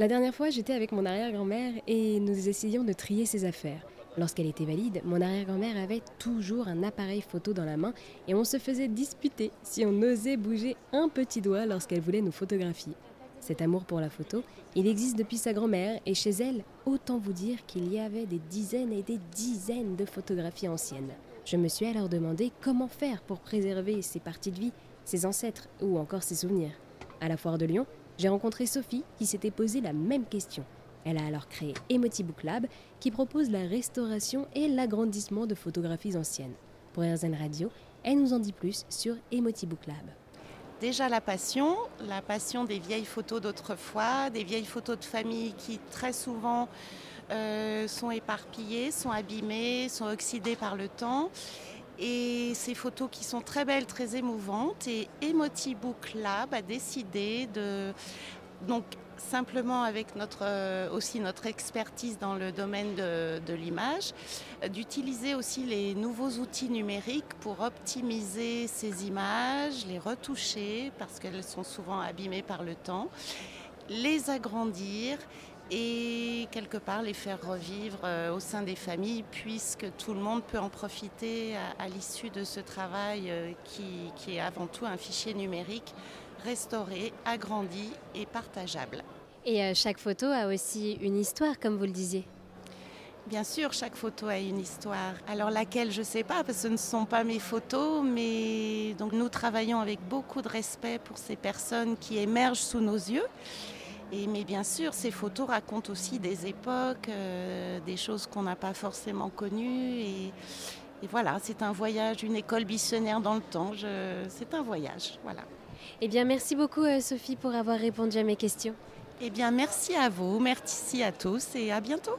La dernière fois, j'étais avec mon arrière-grand-mère et nous essayions de trier ses affaires. Lorsqu'elle était valide, mon arrière-grand-mère avait toujours un appareil photo dans la main et on se faisait disputer si on osait bouger un petit doigt lorsqu'elle voulait nous photographier. Cet amour pour la photo, il existe depuis sa grand-mère et chez elle, autant vous dire qu'il y avait des dizaines et des dizaines de photographies anciennes. Je me suis alors demandé comment faire pour préserver ses parties de vie, ses ancêtres ou encore ses souvenirs. À la foire de Lyon, j'ai rencontré Sophie qui s'était posé la même question. Elle a alors créé Emotibook Lab qui propose la restauration et l'agrandissement de photographies anciennes. Pour RZN Radio, elle nous en dit plus sur Emotibook Lab. Déjà la passion, la passion des vieilles photos d'autrefois, des vieilles photos de famille qui très souvent euh, sont éparpillées, sont abîmées, sont oxydées par le temps. Et ces photos qui sont très belles, très émouvantes. Et Emotibook Lab a décidé de donc simplement avec notre, euh, aussi notre expertise dans le domaine de, l'image, d'utiliser aussi les nouveaux outils numériques pour optimiser ces images, les retoucher parce qu'elles sont souvent abîmées par le temps, les agrandir et quelque part les faire revivre euh, au sein des familles puisque tout le monde peut en profiter à, l'issue de ce travail euh, qui, qui est avant tout un fichier numérique restauré, agrandi et partageable. Et euh, chaque photo a aussi une histoire, comme vous le disiez. Bien sûr, chaque photo a une histoire. Alors laquelle, je ne sais pas, parce que ce ne sont pas mes photos, mais donc nous travaillons avec beaucoup de respect pour ces personnes qui émergent sous nos yeux. Et, mais bien sûr, ces photos racontent aussi des époques, euh, des choses qu'on n'a pas forcément connues. Et, et voilà, c'est un voyage, une école missionnaire dans le temps. C'est un voyage, voilà. Eh bien, merci beaucoup euh, Sophie pour avoir répondu à mes questions. Eh bien, merci à vous, merci à tous et à bientôt.